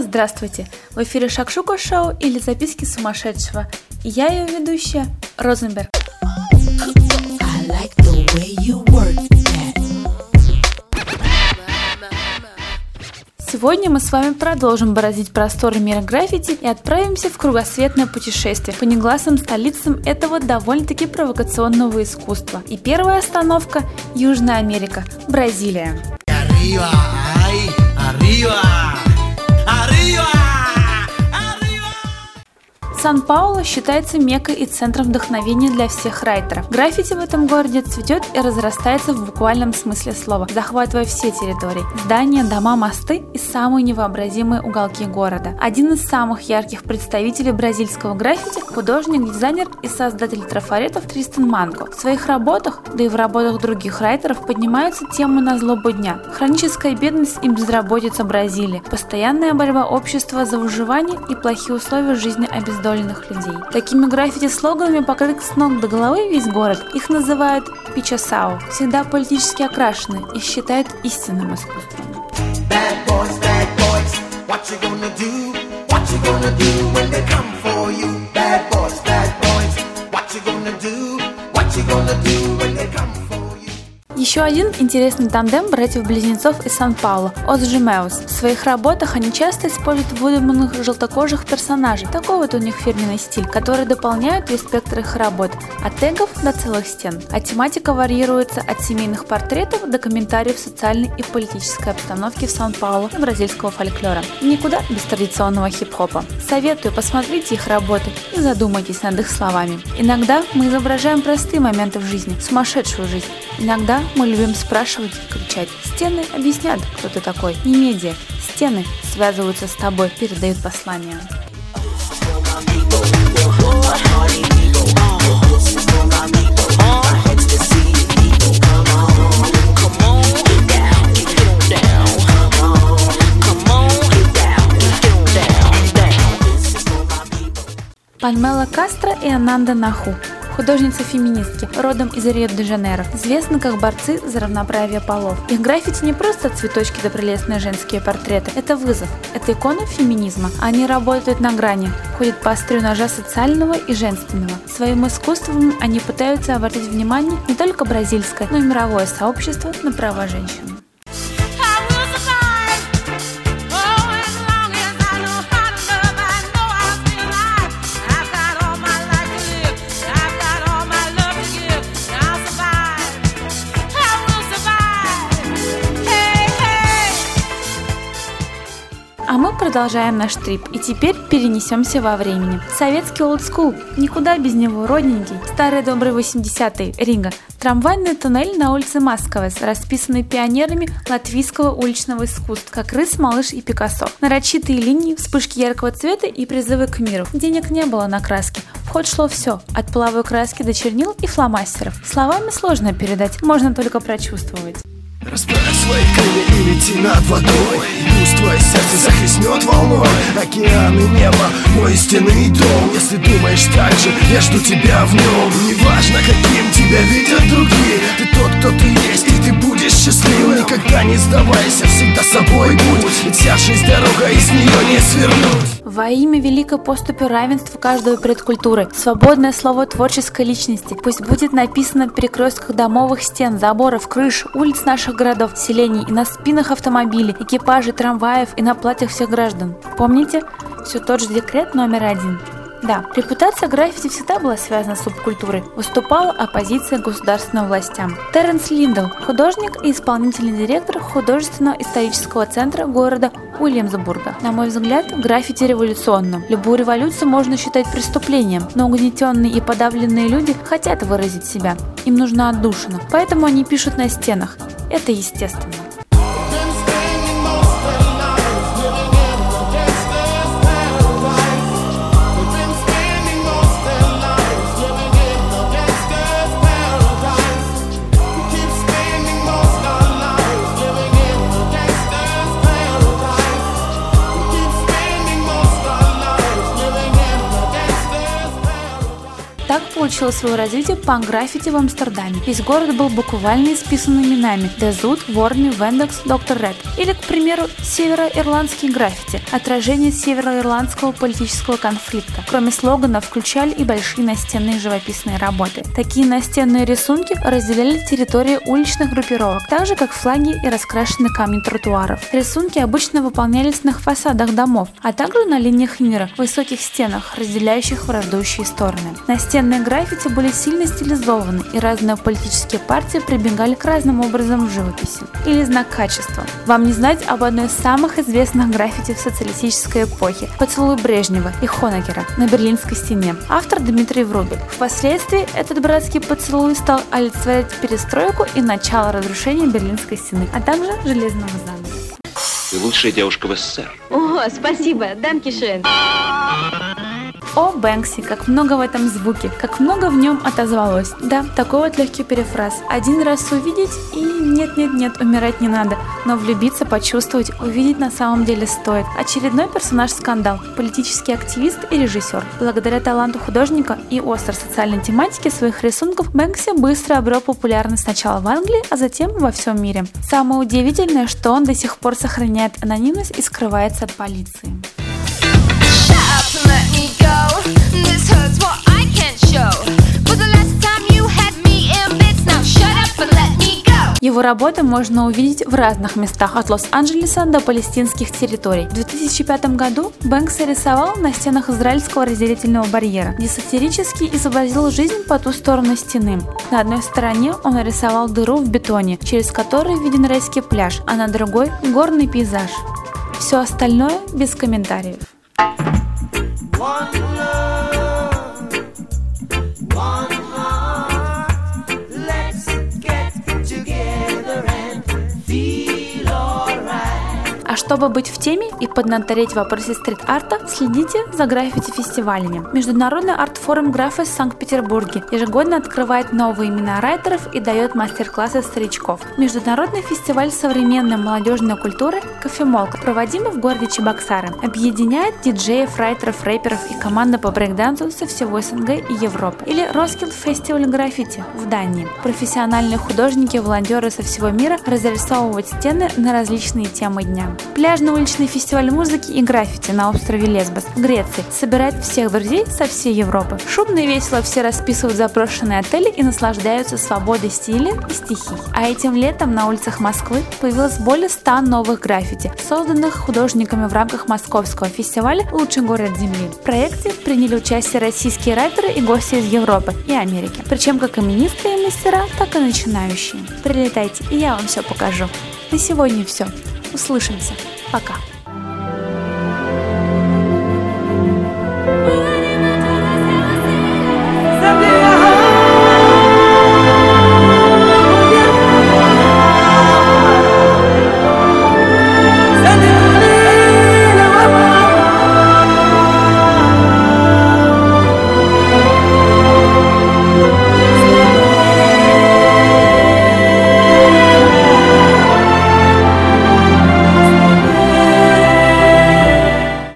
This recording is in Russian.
Здравствуйте! В эфире Шакшука Шоу или Записки сумасшедшего. И я ее ведущая Розенберг. Like. Сегодня мы с вами продолжим бороздить просторы мира граффити и отправимся в кругосветное путешествие по негласным столицам этого довольно-таки провокационного искусства. И первая остановка – Южная Америка, Бразилия. Arriba, ay, arriba, Сан-Пауло считается меккой и центром вдохновения для всех райтеров. Граффити в этом городе цветет и разрастается в буквальном смысле слова, захватывая все территории – здания, дома, мосты и самые невообразимые уголки города. Один из самых ярких представителей бразильского граффити – художник, дизайнер и создатель трафаретов Тристан Манко. В своих работах, да и в работах других райтеров поднимаются темы на злобу дня, хроническая бедность и безработица Бразилии, постоянная борьба общества за выживание и плохие условия жизни обездоленных людей. Такими граффити-слоганами покрыт с ног до головы весь город. Их называют пичасау, всегда политически окрашены и считают истинным искусством. What you gonna do? When they come? Еще один интересный тандем братьев-близнецов из Сан-Пауло – Озжимеус. В своих работах они часто используют выдуманных желтокожих персонажей. Такой вот у них фирменный стиль, который дополняет весь спектр их работ – от тегов до целых стен. А тематика варьируется от семейных портретов до комментариев социальной и политической обстановки в Сан-Пауло и бразильского фольклора. Никуда без традиционного хип-хопа. Советую, посмотрите их работы и задумайтесь над их словами. Иногда мы изображаем простые моменты в жизни, сумасшедшую жизнь. Иногда мы любим спрашивать кричать. Стены объяснят, кто ты такой. Не медиа. Стены связываются с тобой, передают послание. Пальмела Кастро и Ананда Наху. Художницы-феминистки, родом из Рио-де-Жанейро, известны как борцы за равноправие полов. Их граффити не просто цветочки да прелестные женские портреты, это вызов, это икона феминизма. Они работают на грани, ходят по острию ножа социального и женственного. Своим искусством они пытаются обратить внимание не только бразильское, но и мировое сообщество на права женщин. Продолжаем наш трип и теперь перенесемся во времени. Советский олдскул, никуда без него, родненький. Старые добрые 80-е, Рига. Трамвайный туннель на улице Масковец, расписанный пионерами латвийского уличного искусства, как Рыс, Малыш и Пикассо. Нарочитые линии, вспышки яркого цвета и призывы к миру. Денег не было на краски. В шло все, от половой краски до чернил и фломастеров. Словами сложно передать, можно только прочувствовать. Расправь свои крылья и лети над водой. Пусть твое сердце захлестнет волной. Океан и небо, мой истинный дом. Если думаешь так же, я жду тебя в нем Неважно, каким тебя видят другие. Ты тот, кто ты есть, и ты будешь счастливым. Никогда не сдавайся, всегда собой будь. Ведь вся жизнь дорога, из нее не свернуть Во имя великой поступи равенства каждого перед культурой, свободное слово творческой личности, пусть будет написано на перекрестках домовых стен, заборов, крыш, улиц наших городов, селений и на спинах автомобилей, экипажей, трамваев и на платьях всех граждан. Помните? Все тот же декрет номер один. Да, репутация граффити всегда была связана с субкультурой. Выступала оппозиция государственным властям. Терренс Линдл, художник и исполнительный директор художественного исторического центра города Уильямсбурга. На мой взгляд, граффити революционно. Любую революцию можно считать преступлением, но угнетенные и подавленные люди хотят выразить себя. Им нужна отдушина, поэтому они пишут на стенах. Это естественно. Так получило свое развитие панк-граффити в Амстердаме. Весь город был буквально исписан именами Дезут, Ворми, Вендекс, Доктор Ред. Или, к примеру, североирландские граффити – отражение североирландского политического конфликта. Кроме слоганов, включали и большие настенные живописные работы. Такие настенные рисунки разделяли территории уличных группировок, так же как флаги и раскрашенные камни тротуаров. Рисунки обычно выполнялись на фасадах домов, а также на линиях мира, высоких стенах, разделяющих враждующие стороны. Настенные граффити были сильно стилизованы, и разные политические партии прибегали к разным образом в живописи. Или знак качества. Вам не знать об одной из самых известных граффити в социалистической эпохе – «Поцелуй Брежнева» и Хонекера на Берлинской стене. Автор Дмитрий Врубель. Впоследствии этот братский поцелуй стал олицетворять перестройку и начало разрушения Берлинской стены, а также железного занавеса. Ты лучшая девушка в СССР. О, спасибо, Данкишен. О, Бэнкси, как много в этом звуке, как много в нем отозвалось. Да, такой вот легкий перефраз. Один раз увидеть и нет-нет-нет, умирать не надо. Но влюбиться, почувствовать, увидеть на самом деле стоит. Очередной персонаж скандал, политический активист и режиссер. Благодаря таланту художника и острой социальной тематике своих рисунков Бэнкси быстро обрел популярность сначала в Англии, а затем во всем мире. Самое удивительное, что он до сих пор сохраняет анонимность и скрывается от полиции. Shut Его работы можно увидеть в разных местах, от Лос-Анджелеса до палестинских территорий. В 2005 году Бэнкс рисовал на стенах израильского разделительного барьера, где сатирически изобразил жизнь по ту сторону стены. На одной стороне он нарисовал дыру в бетоне, через которую виден райский пляж, а на другой – горный пейзаж. Все остальное без комментариев. One А чтобы быть в теме и поднатореть в вопросе стрит-арта, следите за граффити-фестивалями. Международный арт-форум графа в Санкт-Петербурге ежегодно открывает новые имена райтеров и дает мастер-классы старичков. Международный фестиваль современной молодежной культуры «Кофемолка», проводимый в городе Чебоксары, объединяет диджеев, райтеров, рэперов и команды по брейкдансу со всего СНГ и Европы. Или Роскилд Фестиваль граффити в Дании. Профессиональные художники, волонтеры со всего мира разрисовывают стены на различные темы дня. Пляжный уличный фестиваль музыки и граффити на острове Лесбос в Греции собирает всех друзей со всей Европы. Шумно и весело все расписывают запрошенные отели и наслаждаются свободой стиля и стихий. А этим летом на улицах Москвы появилось более 100 новых граффити, созданных художниками в рамках московского фестиваля «Лучший город Земли». В проекте приняли участие российские райтеры и гости из Европы и Америки. Причем как именитые мастера, так и начинающие. Прилетайте, и я вам все покажу. На сегодня все. Услышимся. Пока.